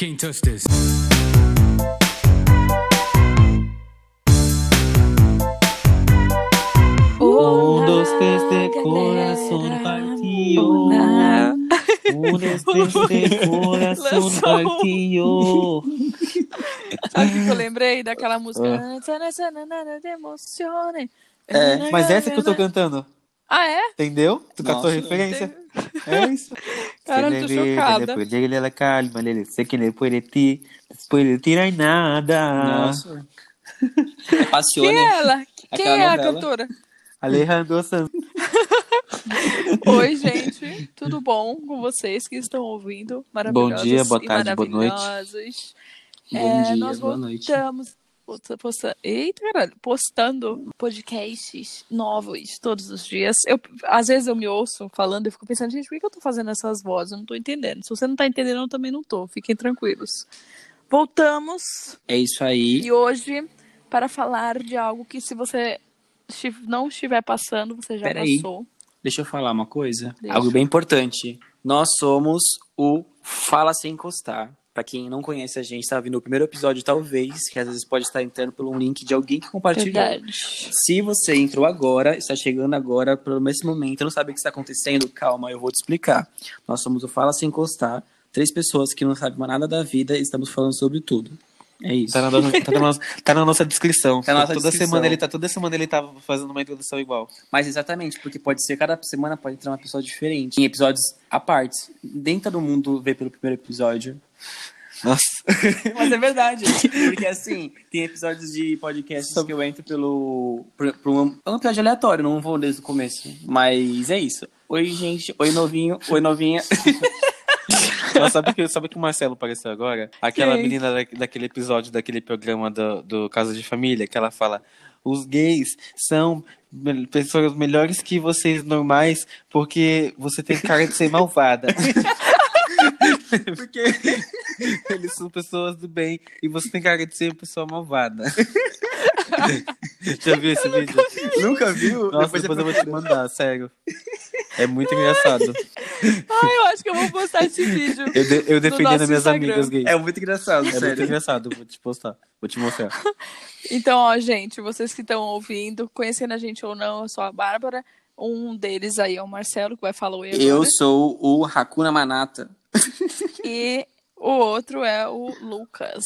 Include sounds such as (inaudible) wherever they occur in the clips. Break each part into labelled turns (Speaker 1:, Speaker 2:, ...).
Speaker 1: Can't touch this.
Speaker 2: Um, dos, três, de coração partido. Um, dos, três, de coração partido.
Speaker 3: Sabe o que eu lembrei daquela música? Emocione.
Speaker 2: É, mas essa que eu tô cantando,
Speaker 3: Ah, é?
Speaker 2: entendeu? Tu catou a
Speaker 4: Nossa.
Speaker 2: referência? É isso. (laughs)
Speaker 3: Cara, eu tô chocada.
Speaker 2: Depois de ela calma, ele sei que ele pode ti, depois de tirar nada.
Speaker 4: Nossa.
Speaker 3: Quem
Speaker 4: Passione.
Speaker 3: é ela? Quem
Speaker 4: Aquela
Speaker 3: é a cantora?
Speaker 2: Alejandro Santos. (laughs)
Speaker 3: Oi, gente. Tudo bom com vocês que estão ouvindo? Maravilhosos
Speaker 2: dia, boa tarde, boa noite.
Speaker 4: Bom
Speaker 3: É,
Speaker 4: dia,
Speaker 3: nós
Speaker 4: boa noite.
Speaker 3: Posta- posta- Eita, caralho, postando podcasts novos todos os dias. Eu, às vezes eu me ouço falando e fico pensando, gente, por que eu tô fazendo essas vozes? Eu não tô entendendo. Se você não tá entendendo, eu também não tô. Fiquem tranquilos. Voltamos
Speaker 4: É isso aí.
Speaker 3: e hoje para falar de algo que se você não estiver passando, você já
Speaker 4: Peraí.
Speaker 3: passou.
Speaker 4: Deixa eu falar uma coisa.
Speaker 3: Deixa.
Speaker 4: Algo bem importante. Nós somos o Fala Sem Encostar. Pra quem não conhece a gente, tá vindo o primeiro episódio, talvez, que às vezes pode estar entrando por um link de alguém que compartilhou.
Speaker 3: Verdade.
Speaker 4: Se você entrou agora, está chegando agora, pelo nesse momento, não sabe o que está acontecendo, calma, eu vou te explicar. Nós somos o Fala Sem Encostar, três pessoas que não sabem nada da vida e estamos falando sobre tudo. É isso.
Speaker 2: Tá na, tá na nossa- tá na nossa descrição.
Speaker 4: Tá na nossa
Speaker 2: toda
Speaker 4: descrição.
Speaker 2: semana ele tá toda semana ele tá fazendo uma introdução igual.
Speaker 4: Mas exatamente, porque pode ser, cada semana pode entrar uma pessoa diferente. Em episódios à parte. Nem todo mundo vê pelo primeiro episódio.
Speaker 2: Nossa. (laughs)
Speaker 4: Mas é verdade. Porque assim, tem episódios de podcasts que eu entro pelo. Por, por um, é um episódio aleatório, não vou desde o começo. Mas é isso. Oi, gente. Oi, novinho. Oi, novinha. (laughs)
Speaker 2: Mas sabe que, sabe que o Marcelo apareceu agora? Aquela
Speaker 3: Quem?
Speaker 2: menina da- daquele episódio, daquele programa do, do Casa de Família, que ela fala: os gays são pessoas melhores que vocês normais porque você tem cara de ser (laughs) malvada. (laughs) porque eles são pessoas do bem e você tem cara de ser uma pessoa malvada. (laughs) Já viu esse vídeo?
Speaker 4: Nunca viu?
Speaker 2: Nossa, depois eu vou te mandar, sério. É muito engraçado.
Speaker 3: Ai, (laughs) eu acho que eu vou postar esse vídeo.
Speaker 2: Eu, de- eu defendendo minhas
Speaker 3: Instagram.
Speaker 2: amigas gays.
Speaker 4: É muito engraçado,
Speaker 2: É muito
Speaker 4: sério.
Speaker 2: engraçado, vou te postar. Vou te mostrar. (laughs)
Speaker 3: Então, ó, gente, vocês que estão ouvindo, conhecendo a gente ou não, eu sou a Bárbara. Um deles aí é o Marcelo, que vai falar agora.
Speaker 4: Eu sou o Hakuna Manata. (laughs)
Speaker 3: E o outro é o Lucas,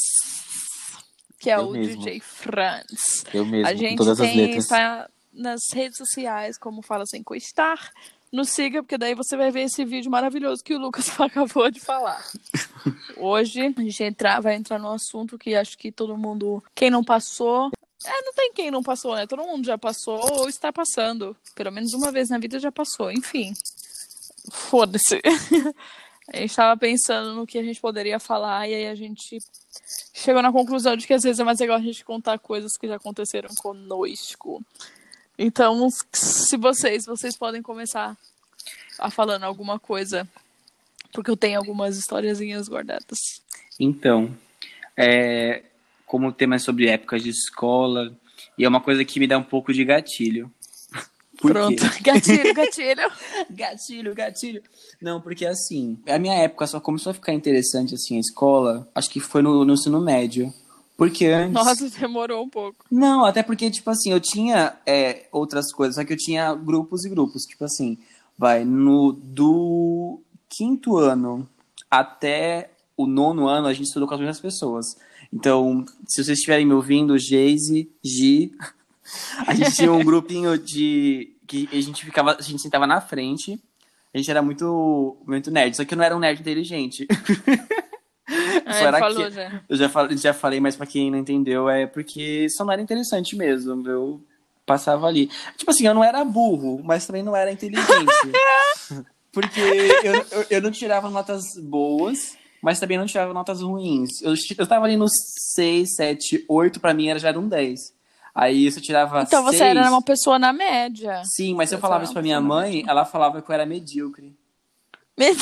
Speaker 3: que é
Speaker 2: Eu
Speaker 3: o
Speaker 2: mesmo.
Speaker 3: DJ Franz.
Speaker 2: Eu mesmo,
Speaker 3: A
Speaker 2: com
Speaker 3: gente
Speaker 2: todas as
Speaker 3: tem,
Speaker 2: letras.
Speaker 3: está nas redes sociais, como Fala Sem Encostar. Nos siga, porque daí você vai ver esse vídeo maravilhoso que o Lucas (laughs) acabou de falar. Hoje a gente entrar, vai entrar num assunto que acho que todo mundo. Quem não passou. É, não tem quem não passou, né? Todo mundo já passou ou está passando. Pelo menos uma vez na vida já passou. Enfim. Foda-se. (laughs) A gente tava pensando no que a gente poderia falar e aí a gente chegou na conclusão de que às vezes é mais legal a gente contar coisas que já aconteceram conosco. Então, se vocês, vocês podem começar a falando alguma coisa, porque eu tenho algumas historiazinhas guardadas.
Speaker 4: Então, é, como o tema é sobre épocas de escola, e é uma coisa que me dá um pouco de gatilho. (laughs) Por
Speaker 3: Pronto,
Speaker 4: quê? (laughs)
Speaker 3: gatilho, gatilho. (laughs)
Speaker 4: Gatilho, gatilho. Não, porque assim, a minha época só começou a ficar interessante assim a escola, acho que foi no, no ensino médio. Porque antes.
Speaker 3: Nossa, demorou um pouco.
Speaker 4: Não, até porque, tipo assim, eu tinha é, outras coisas, só que eu tinha grupos e grupos. Tipo assim, vai, no do quinto ano até o nono ano, a gente estudou com as mesmas pessoas. Então, se vocês estiverem me ouvindo, Geise, Gi, (laughs) a gente tinha um grupinho de. que a gente ficava. A gente sentava na frente. A gente era muito, muito nerd, só que eu não era um nerd inteligente. (laughs) (laughs)
Speaker 3: Ele
Speaker 4: era
Speaker 3: falou
Speaker 4: que-
Speaker 3: já.
Speaker 4: Eu já falei, já falei, mas pra quem não entendeu, é porque só não era interessante mesmo. Eu passava ali. Tipo assim, eu não era burro, mas também não era inteligente. (laughs) porque eu, eu, eu não tirava notas boas, mas também não tirava notas ruins. Eu, eu tava ali no 6, 7, 8, pra mim era, já era um 10. Aí eu tirava
Speaker 3: Então você
Speaker 4: 6,
Speaker 3: era uma pessoa na média.
Speaker 4: Sim, mas se eu falava isso pra minha mãe, ela falava que eu era medíocre.
Speaker 3: Deus.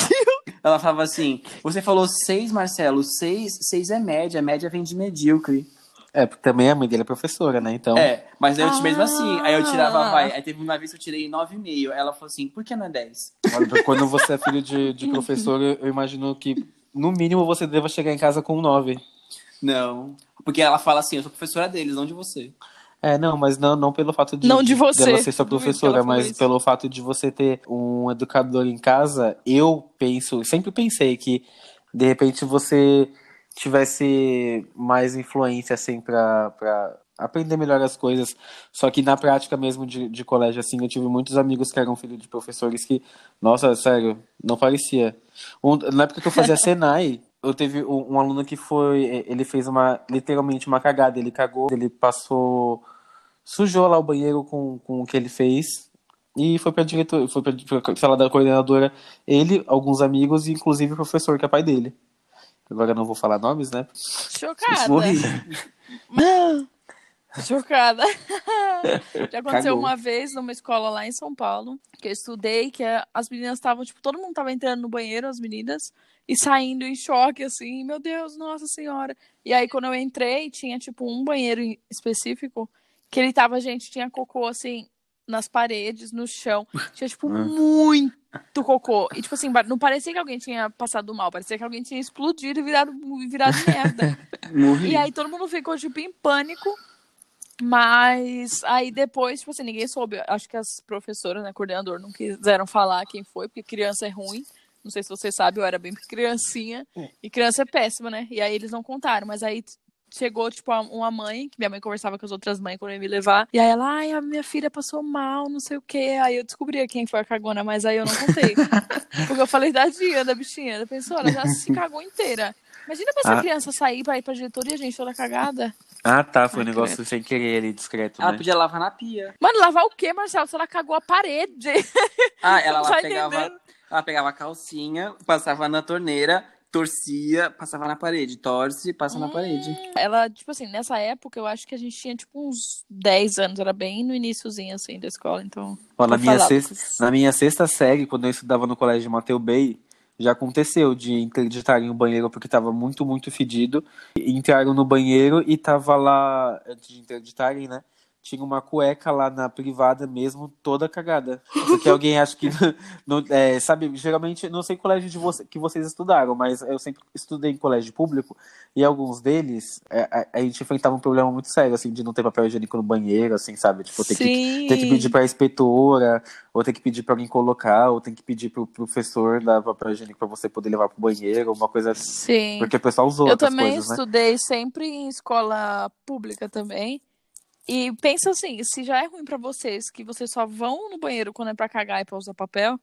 Speaker 4: Ela falava assim: Você falou 6, Marcelo, 6, 6 é média, média vem de medíocre.
Speaker 2: É, porque também a mãe dele é professora, né? Então.
Speaker 4: É, mas eu mesmo assim. Aí eu tirava,
Speaker 3: Ah.
Speaker 4: vai. Aí teve uma vez que eu tirei 9,5. Ela falou assim: Por que não é 10?
Speaker 2: Olha, Quando você é filho de, de professor, eu imagino que no mínimo, você deva chegar em casa com 9.
Speaker 4: Não. Porque ela fala assim, eu sou professora deles, não de você.
Speaker 2: É, não, mas não, não pelo fato de,
Speaker 3: Não de você.
Speaker 2: dela ser sua professora, mas
Speaker 3: isso.
Speaker 2: pelo fato de você ter um educador em casa, eu penso, sempre pensei que de repente você tivesse mais influência assim pra, pra aprender melhor as coisas. Só que na prática mesmo de, de colégio, assim, eu tive muitos amigos que eram filhos de professores que, nossa, sério, não parecia. Um- na época que eu fazia (laughs) Senai, eu teve um, um aluno que foi, ele fez uma, literalmente uma cagada, ele cagou, ele passou sujou lá o banheiro com, com o que ele fez e foi pra diretor, foi pra, pra sala da coordenadora, ele, alguns amigos e inclusive o professor, que é pai dele. Agora não vou falar nomes, né?
Speaker 3: Chocada.
Speaker 2: Morri. (laughs)
Speaker 3: Chocada. (laughs) Já aconteceu
Speaker 4: Cagou.
Speaker 3: uma vez numa escola lá em São Paulo, que eu estudei, que as meninas estavam, tipo, todo mundo tava entrando no banheiro, as meninas, e saindo em choque, assim, meu Deus, nossa senhora. E aí, quando eu entrei, tinha, tipo, um banheiro específico, que ele tava, gente, tinha cocô, assim, nas paredes, no chão. Tinha, tipo, muito cocô. E, tipo assim, não parecia que alguém tinha passado mal, parecia que alguém tinha explodido e virado, virado (laughs) merda.
Speaker 4: Morri.
Speaker 3: E aí todo mundo ficou, tipo, em pânico. Mas aí depois, tipo assim, ninguém soube. Acho que as professoras, né, coordenador, não quiseram falar quem foi, porque criança é ruim. Não sei se você sabe, eu era bem criancinha. E criança é péssima, né? E aí eles não contaram. Mas aí chegou, tipo, uma mãe, que minha mãe conversava com as outras mães quando ia me levar. E aí ela, ai, a minha filha passou mal, não sei o quê. Aí eu descobri quem foi a cagona, mas aí eu não contei. (laughs) Porque eu falei da dia, da bichinha. Ela pensou, ela já se cagou inteira. Imagina pra essa
Speaker 2: Ah.
Speaker 3: criança sair pra ir pra diretoria, gente, toda cagada.
Speaker 2: Ah, tá, foi um
Speaker 3: Ai,
Speaker 2: negócio sem querer ali, discreto,
Speaker 4: Ela
Speaker 2: né?
Speaker 4: podia lavar na pia.
Speaker 3: Mano, lavar o quê, Marcelo? Se ela cagou a parede.
Speaker 4: Ah, ela, (laughs) ela
Speaker 3: tá
Speaker 4: pegava,
Speaker 3: entendendo.
Speaker 4: ela pegava a calcinha, passava na torneira, torcia, passava na parede. Torce, passa na parede.
Speaker 3: Ela, tipo assim, nessa época eu acho que a gente tinha tipo uns 10 anos, era bem no iníciozinho assim da escola, então.
Speaker 2: Ó, na, minha sexta, na minha sexta série, quando eu estudava no colégio de Mateu Bay, já aconteceu de interditarem o banheiro porque tava muito, muito fedido. Entraram no banheiro e tava lá, antes de interditarem, né? Tinha uma cueca lá na privada mesmo, toda cagada. Porque alguém acha que. (laughs) não- é, sabe, geralmente, não sei colégio de você, que vocês estudaram, mas eu sempre estudei em colégio público e alguns deles, é, a, a gente enfrentava um problema muito sério, assim, de não ter papel higiênico no banheiro, assim, sabe? Tipo, ter que tem que pedir pra inspetora, ou tem que pedir pra alguém colocar, ou tem que pedir pro professor dar papel higiênico pra você poder levar pro banheiro, uma coisa assim.
Speaker 3: Sim.
Speaker 2: Porque o pessoal usou
Speaker 3: Eu também
Speaker 2: coisas, né?
Speaker 3: estudei sempre em escola pública também. E pensa assim, se já é ruim pra vocês que vocês só vão no banheiro quando é pra cagar e pra usar papel,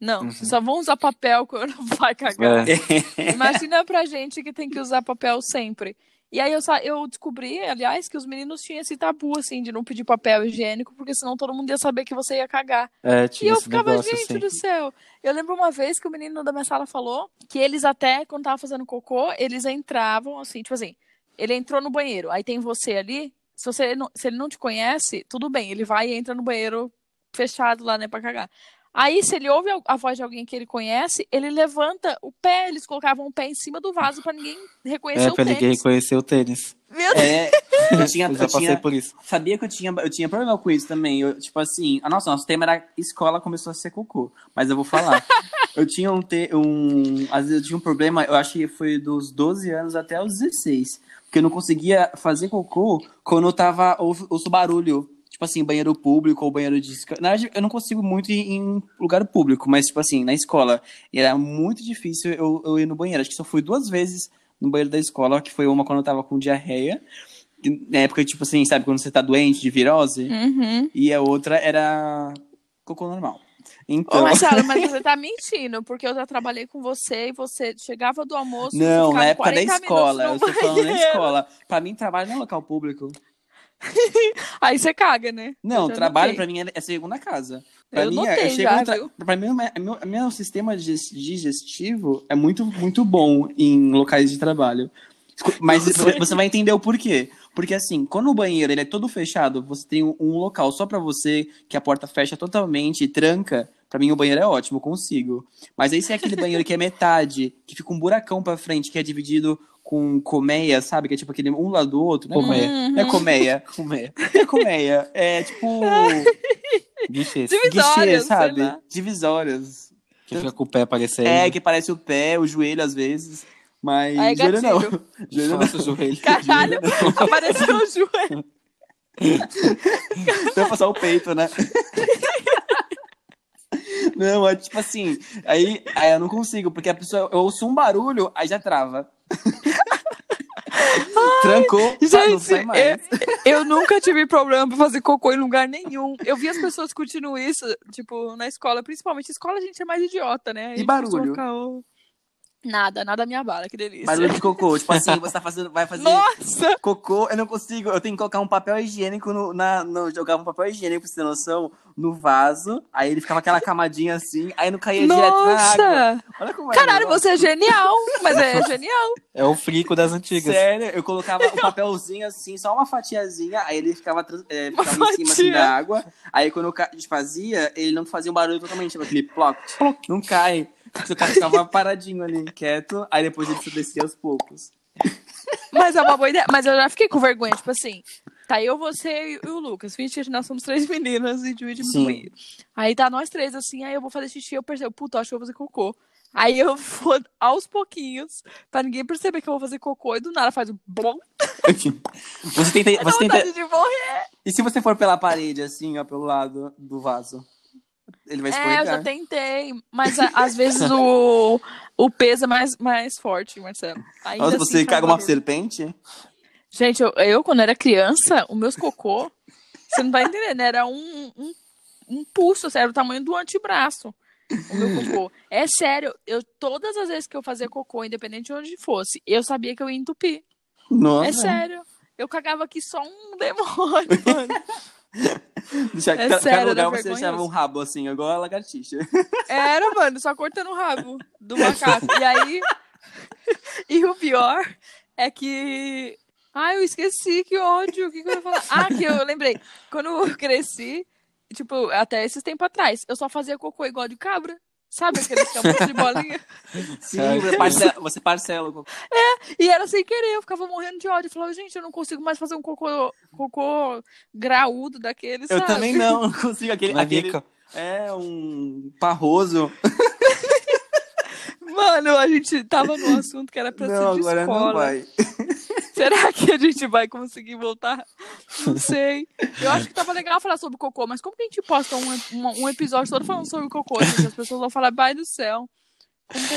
Speaker 3: não,
Speaker 2: Uhum.
Speaker 3: vocês só vão usar papel (laughs) quando vai cagar.
Speaker 2: É.
Speaker 3: Imagina pra gente que tem que usar papel sempre. E aí eu, eu descobri, aliás, que os meninos tinham esse tabu, assim, de não pedir papel higiênico, porque senão todo mundo ia saber que você ia cagar.
Speaker 2: É,
Speaker 3: E
Speaker 2: tinha
Speaker 3: eu
Speaker 2: esse
Speaker 3: ficava,
Speaker 2: negócio
Speaker 3: gente
Speaker 2: assim.
Speaker 3: do céu. Eu lembro uma vez que o menino da minha sala falou que eles até, quando tava fazendo cocô, eles entravam assim, tipo assim, ele entrou no banheiro, aí tem você ali, se, você não- se ele não te conhece, tudo bem, ele vai e entra no banheiro fechado lá, né, pra cagar. Aí, se ele ouve a, a voz de alguém que ele conhece, ele levanta o pé, eles colocavam o pé em cima do vaso pra ninguém reconhecer
Speaker 2: É,
Speaker 3: o
Speaker 2: pra ninguém
Speaker 3: tênis.
Speaker 2: reconhecer o tênis.
Speaker 3: Meu Deus.
Speaker 4: É, eu tinha, (laughs)
Speaker 2: Eu já
Speaker 4: eu
Speaker 2: passei
Speaker 4: tinha,
Speaker 2: por isso.
Speaker 4: sabia que eu tinha, eu tinha problema com isso também. Eu, tipo assim, a nossa, nosso tema era escola começou a ser cocô. Mas eu vou falar. (laughs) eu tinha um, te, um. Às vezes eu tinha um problema, eu acho que foi dos 12 anos até os 16. Porque eu não conseguia fazer cocô quando eu tava. Ouço, ouço barulho. Tipo assim, banheiro público ou banheiro de. Na verdade, eu não consigo muito ir em lugar público, mas, tipo assim, na escola. Era muito difícil eu, eu ir no banheiro. Acho que só fui duas vezes no banheiro da escola, que foi uma quando eu tava com diarreia. que Na época, tipo assim, sabe, quando você tá doente de virose?
Speaker 3: Uhum.
Speaker 4: E a outra era cocô normal.
Speaker 3: Ô,
Speaker 4: Então.
Speaker 3: Marcelo, mas (laughs) você tá mentindo, porque eu já trabalhei com você e você chegava do almoço.
Speaker 4: Não, na época da
Speaker 3: 40
Speaker 4: escola. Eu tô falando na escola. Pra mim, trabalho não é local público. (laughs)
Speaker 3: Aí você caga, né?
Speaker 4: Não, trabalho pra mim é é segunda casa. Pra
Speaker 3: Eu
Speaker 4: mim,
Speaker 3: notei
Speaker 4: eu chego
Speaker 3: já,
Speaker 4: tra... Pra mim, o meu, meu sistema digest- digestivo é muito, muito bom em locais de trabalho. Mas você vai entender o porquê. Porque assim, quando o banheiro ele é todo fechado, você tem um, local só pra você, que a porta fecha totalmente e tranca. Pra mim o banheiro é ótimo, eu consigo. Mas aí se é aquele banheiro que é metade, que fica um buracão pra frente, que é dividido com colmeia, sabe? Que é tipo aquele um lado do outro. Não é
Speaker 2: Colmeia. (laughs)
Speaker 4: colmeia. Não é colmeia.
Speaker 2: Comer.
Speaker 4: É colmeia. É tipo. (laughs) Guichê,
Speaker 3: sei
Speaker 4: sabe? Divisórias.
Speaker 2: Que fica com o pé aparecendo.
Speaker 4: É, que parece o pé, o joelho às vezes. Mas
Speaker 3: Aí,
Speaker 4: joelho não.
Speaker 3: gatilho. (laughs)
Speaker 4: Joelho
Speaker 2: Nossa,
Speaker 4: não.
Speaker 2: joelho.
Speaker 3: Caralho, apareceu o joelho.
Speaker 4: Vai passar o peito, né? Não, é tipo assim, aí, aí eu não consigo, porque a pessoa, eu ouço um barulho, aí já trava. Trancou, tá, não sai
Speaker 3: Gente,
Speaker 4: mais.
Speaker 3: eu, eu nunca tive problema pra fazer cocô em lugar nenhum. Eu vi as pessoas curtindo isso, tipo, na escola, principalmente. Escola a gente é mais idiota, né?
Speaker 4: E barulho?
Speaker 3: fica, "Oh". Nada, nada me abala, que delícia.
Speaker 4: Barulho de cocô, tipo assim, (laughs) você tá fazendo, vai fazer
Speaker 3: Nossa!
Speaker 4: cocô, eu não consigo, eu tenho que colocar um papel higiênico no, na, no, jogava um papel higiênico, pra você ter noção, no vaso, aí ele ficava aquela camadinha assim, aí não caía direto na água.
Speaker 3: Nossa!
Speaker 4: Olha como é
Speaker 3: Caralho,
Speaker 4: negócio.
Speaker 3: você é genial! Mas é genial.
Speaker 2: É o frico das antigas.
Speaker 4: Sério, eu colocava o papelzinho assim, só uma fatiazinha, aí ele ficava, é, ficava em cima assim, da água. Aí quando eu fazia, ele não fazia um barulho totalmente, tipo aquele ploc, não cai. O cara ficava paradinho ali, quieto, aí depois ele descia aos poucos.
Speaker 3: Mas é uma boa ideia. Mas eu já fiquei com vergonha, tipo assim. Tá eu, você e o Lucas. Finge que nós somos três meninas e dividimos
Speaker 4: Sim.
Speaker 3: o banheiro. Aí tá nós três assim, aí eu vou fazer xixi, eu percebo, puta, acho que eu vou fazer cocô. Aí eu vou aos pouquinhos, pra ninguém perceber que eu vou fazer cocô, e do nada faz um blom,
Speaker 4: Você tenta, você tenta,
Speaker 3: de morrer.
Speaker 4: e se você for pela parede, assim, ó, pelo lado do vaso? Ele vai
Speaker 3: É, eu
Speaker 4: escorregar.
Speaker 3: já tentei, mas a- às vezes o, o peso é mais, mais forte, Marcelo. Ainda
Speaker 4: Nossa,
Speaker 3: assim
Speaker 4: você caga uma serpente?
Speaker 3: Gente, eu, eu, quando era criança, o meus cocô, você não tá entendendo, era um, um, um pulso, assim, era o tamanho do antebraço. O meu cocô. É sério, eu todas as vezes que eu fazia cocô, independente de onde fosse, eu sabia que eu ia entupir.
Speaker 4: Nossa.
Speaker 3: É sério. Eu cagava aqui só um (laughs) demônio, mano. (laughs)
Speaker 4: Deixa,
Speaker 3: É
Speaker 4: cada,
Speaker 3: sério,
Speaker 4: cada lugar você deixava um rabo assim, igual a lagartixa.
Speaker 3: Era, mano, só cortando o rabo do (laughs) macaco. E aí. E o pior é que. Ai, eu esqueci, que ódio. O que, que eu ia falar? Ah, que eu lembrei. Quando eu cresci, tipo, até esses tempos atrás, eu só fazia cocô igual de cabra. Sabe aqueles que é um monte de bolinha? (laughs)
Speaker 4: Sim,
Speaker 2: É.
Speaker 4: você parcela, você parcela o cocô.
Speaker 3: E era sem querer, eu ficava morrendo de ódio. Eu falava, gente, eu não consigo mais fazer um cocô, cocô graúdo daqueles,
Speaker 4: Eu
Speaker 3: sabe?
Speaker 4: também não, não consigo. Aquele,
Speaker 2: Uma
Speaker 4: aquele é um parroso. (laughs)
Speaker 3: Mano, a gente tava num assunto que era pra
Speaker 4: não,
Speaker 3: ser de
Speaker 4: agora
Speaker 3: escola.
Speaker 4: não vai.
Speaker 3: Será que a gente vai conseguir voltar? Não sei. Eu acho que tava legal falar sobre cocô, mas como que a gente posta um, um, um episódio todo falando sobre cocô? Gente? As pessoas vão falar, pai do céu.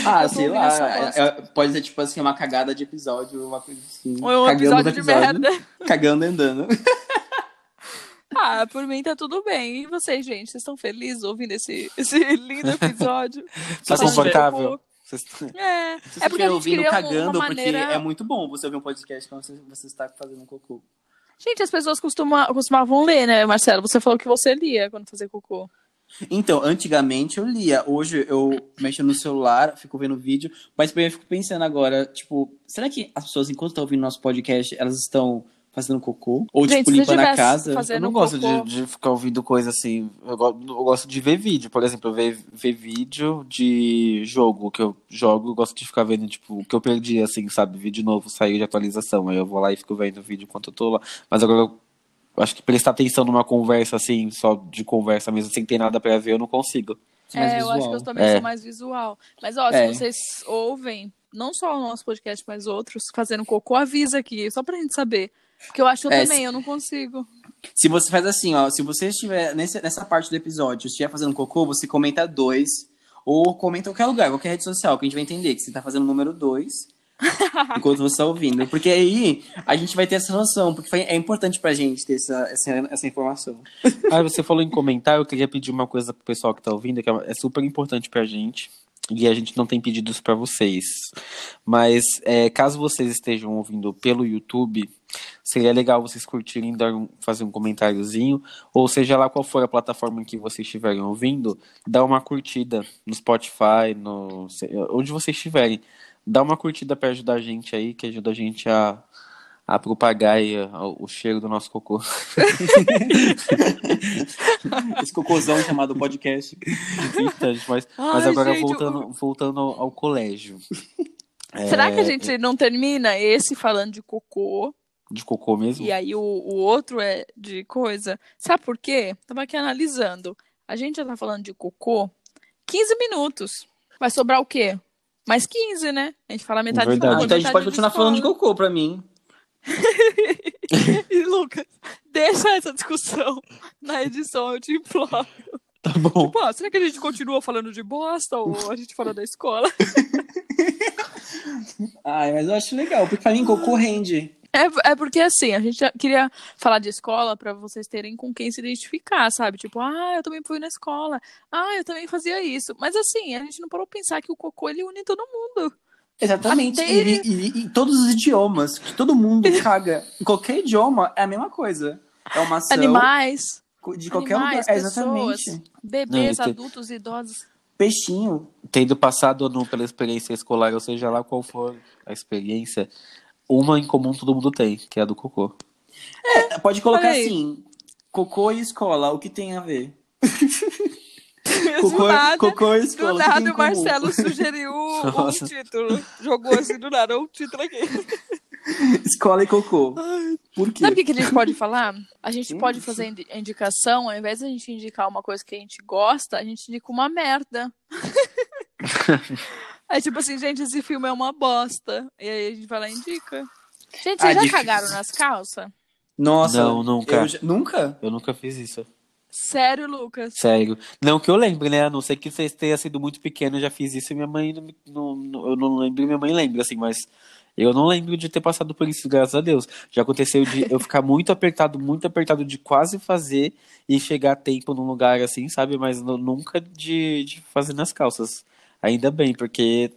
Speaker 4: Ah, sei lá. é- é- pode ser tipo assim, uma cagada de episódio, uma coisa assim.
Speaker 3: Ou um
Speaker 4: Cagando
Speaker 3: episódio de
Speaker 4: episódio,
Speaker 3: merda.
Speaker 4: Cagando e andando. (laughs)
Speaker 3: Ah, por mim tá tudo bem. E vocês, gente? Vocês estão felizes ouvindo esse, esse lindo episódio?
Speaker 2: Tá confortável? Vocês-
Speaker 3: É,
Speaker 4: Se
Speaker 3: é (laughs) porque a
Speaker 4: ouvindo
Speaker 3: um-
Speaker 4: cagando, porque é muito bom você ouvir um podcast quando você, você está fazendo cocô.
Speaker 3: Gente, as pessoas costuma, costumavam ler, né, Marcelo? Você falou que você lia quando fazia cocô.
Speaker 4: Então, antigamente eu lia. Hoje eu mexo no celular, fico vendo vídeo, mas eu fico pensando agora, tipo, será que as pessoas, enquanto estão ouvindo nosso podcast, elas estão fazendo cocô? Ou,
Speaker 3: Gente,
Speaker 4: tipo, limpando a casa?
Speaker 2: Eu não gosto de, de ficar ouvindo coisa assim. Eu, go- eu gosto de ver vídeo, por exemplo, ver, ver vídeo de jogo que eu jogo, eu gosto de ficar vendo, tipo, o que eu perdi, assim, sabe? Vídeo novo saiu de atualização. Aí eu vou lá e fico vendo o vídeo enquanto eu tô lá. Mas agora eu acho que prestar atenção numa conversa, assim, só de conversa mesmo, sem ter nada pra ver, eu não consigo.
Speaker 3: É, eu acho que eu também
Speaker 2: É.
Speaker 3: sou mais visual. Mas, ó,
Speaker 4: É.
Speaker 3: se vocês ouvem, não só o nosso podcast, mas outros, fazendo cocô, avisa aqui, só pra gente saber. Porque eu acho que eu
Speaker 4: É,
Speaker 3: também,
Speaker 4: se-
Speaker 3: eu não consigo.
Speaker 4: Se você faz assim, ó, se você estiver nesse, nessa parte do episódio, estiver fazendo cocô, você comenta dois, ou comenta em qualquer lugar, qualquer rede social, que a gente vai entender que você tá fazendo o número dois (laughs) enquanto você tá ouvindo. Porque aí a gente vai ter essa noção, porque foi- é importante pra gente ter essa, essa, essa informação.
Speaker 2: Ah, você falou em comentário, eu queria pedir uma coisa pro pessoal que tá ouvindo, que é super importante pra gente. E a gente não tem pedidos pra vocês. Mas é, caso vocês estejam ouvindo pelo YouTube, seria legal vocês curtirem, dar um- fazer um comentáriozinho, ou seja lá qual for a plataforma em que vocês estiverem ouvindo, dá uma curtida no Spotify, no, onde vocês estiverem. Dá uma curtida pra ajudar a gente aí, que ajuda a gente a, a propagar aí, o cheiro do nosso cocô. (laughs)
Speaker 4: Esse cocôzão chamado podcast.
Speaker 2: Então, gente, mas, mas
Speaker 3: Ai,
Speaker 2: agora
Speaker 3: gente,
Speaker 2: voltando, voltando ao, ao colégio. (laughs)
Speaker 3: Será
Speaker 2: É,
Speaker 3: que a gente não termina esse falando de cocô?
Speaker 2: De cocô mesmo?
Speaker 3: E aí o, o outro é de coisa. Sabe por quê? Tava aqui analisando. A gente já tá falando de cocô. 15 minutos. Vai sobrar o quê? Mais 15, né? A gente fala metade
Speaker 2: Verdade.
Speaker 3: de
Speaker 4: Ah, então a gente pode
Speaker 3: de
Speaker 4: continuar falando de cocô pra mim. (laughs)
Speaker 3: E Lucas, deixa essa discussão na edição, eu te imploro.
Speaker 2: Tá bom.
Speaker 3: Tipo, ah, será que a gente continua falando de bosta ou a gente fala da escola? (laughs)
Speaker 4: Ai, mas eu acho legal, porque pra mim cocô rende.
Speaker 3: É, é porque assim, a gente queria falar de escola pra vocês terem com quem se identificar, sabe? Tipo, ah, eu também fui na escola. Ah, eu também fazia isso. Mas assim, a gente não parou pra pensar que o cocô ele une todo mundo.
Speaker 4: Exatamente.
Speaker 3: Até-
Speaker 4: E, e- e todos os idiomas, que todo mundo (laughs) caga. Em qualquer idioma é a mesma coisa. É uma ação
Speaker 3: Animais,
Speaker 4: de qualquer
Speaker 3: animais,
Speaker 4: lugar. É, exatamente.
Speaker 3: pessoas, bebês,
Speaker 2: Não, e tem-
Speaker 3: adultos, idosos.
Speaker 4: Peixinho.
Speaker 2: Tendo passado ou não pela experiência escolar, ou seja lá qual for a experiência, uma em comum todo mundo tem, que é a do cocô.
Speaker 4: Pode colocar assim: cocô e escola, o que tem a ver? (laughs)
Speaker 3: do
Speaker 4: Cocô,
Speaker 3: nada,
Speaker 4: cocô e
Speaker 3: do
Speaker 4: escola.
Speaker 3: nada o? Marcelo (laughs) sugeriu um
Speaker 2: Nossa.
Speaker 3: título. Jogou assim do nada, um título aqui. (laughs)
Speaker 4: Escola e cocô. Por quê?
Speaker 3: Sabe o que, que a gente pode falar? A gente
Speaker 4: Hum,
Speaker 3: pode fazer indi- indicação, ao invés de a gente indicar uma coisa que a gente gosta, a gente indica uma merda. (laughs) é tipo assim, gente, esse filme é uma bosta. E aí a gente vai lá e indica. Gente, vocês
Speaker 4: Ah,
Speaker 3: já
Speaker 4: difícil.
Speaker 3: cagaram nas calças?
Speaker 4: Nossa.
Speaker 2: Não, nunca.
Speaker 4: eu já- Nunca?
Speaker 2: Eu nunca fiz isso.
Speaker 3: Sério, Lucas?
Speaker 2: Sério. Não que eu lembre, né? A não ser que vocês tenham sido muito pequeno, eu já fiz isso e minha mãe não, não, não- eu não lembro, e minha mãe lembra, assim, mas eu não lembro de ter passado por isso, graças a Deus. Já aconteceu de eu ficar muito apertado, muito apertado de quase fazer e chegar a tempo num lugar assim, sabe? Mas nu- nunca de, de fazer nas calças. Ainda bem, porque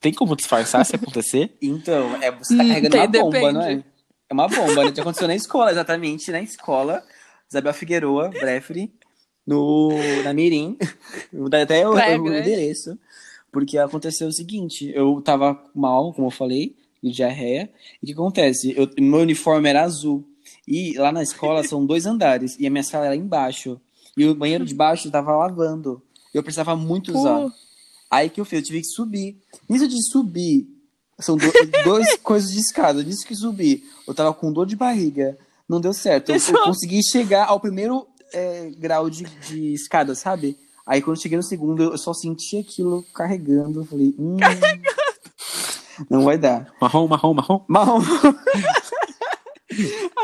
Speaker 2: tem como disfarçar se acontecer? (laughs)
Speaker 4: Então, é, você tá
Speaker 3: Hum,
Speaker 4: carregando
Speaker 3: tem,
Speaker 4: uma bomba,
Speaker 3: depende.
Speaker 4: não é? É uma bomba, né? Já aconteceu na escola, exatamente, na escola. Isabel Figueroa, Brefri, no, na Mirim. Até o,
Speaker 3: Praia
Speaker 4: o endereço. Porque aconteceu o seguinte, eu tava mal, como eu falei, de diarreia. E o que acontece? Eu, meu uniforme era azul. E lá na escola são dois andares. E a minha sala era embaixo. E o banheiro de baixo tava lavando. Eu precisava muito usar. Aí que eu fiz, eu tive que subir. Nisso de subir, são do, duas (laughs) coisas de escada. Nisso que subir, eu tava com dor de barriga. Não deu certo. Eu, eu consegui chegar ao primeiro é, grau de, de escada, sabe? Aí quando eu cheguei no segundo, eu só senti aquilo carregando. Eu falei, hum, não vai dar.
Speaker 2: Marrom, marrom, marrom.
Speaker 4: Marrom. (laughs)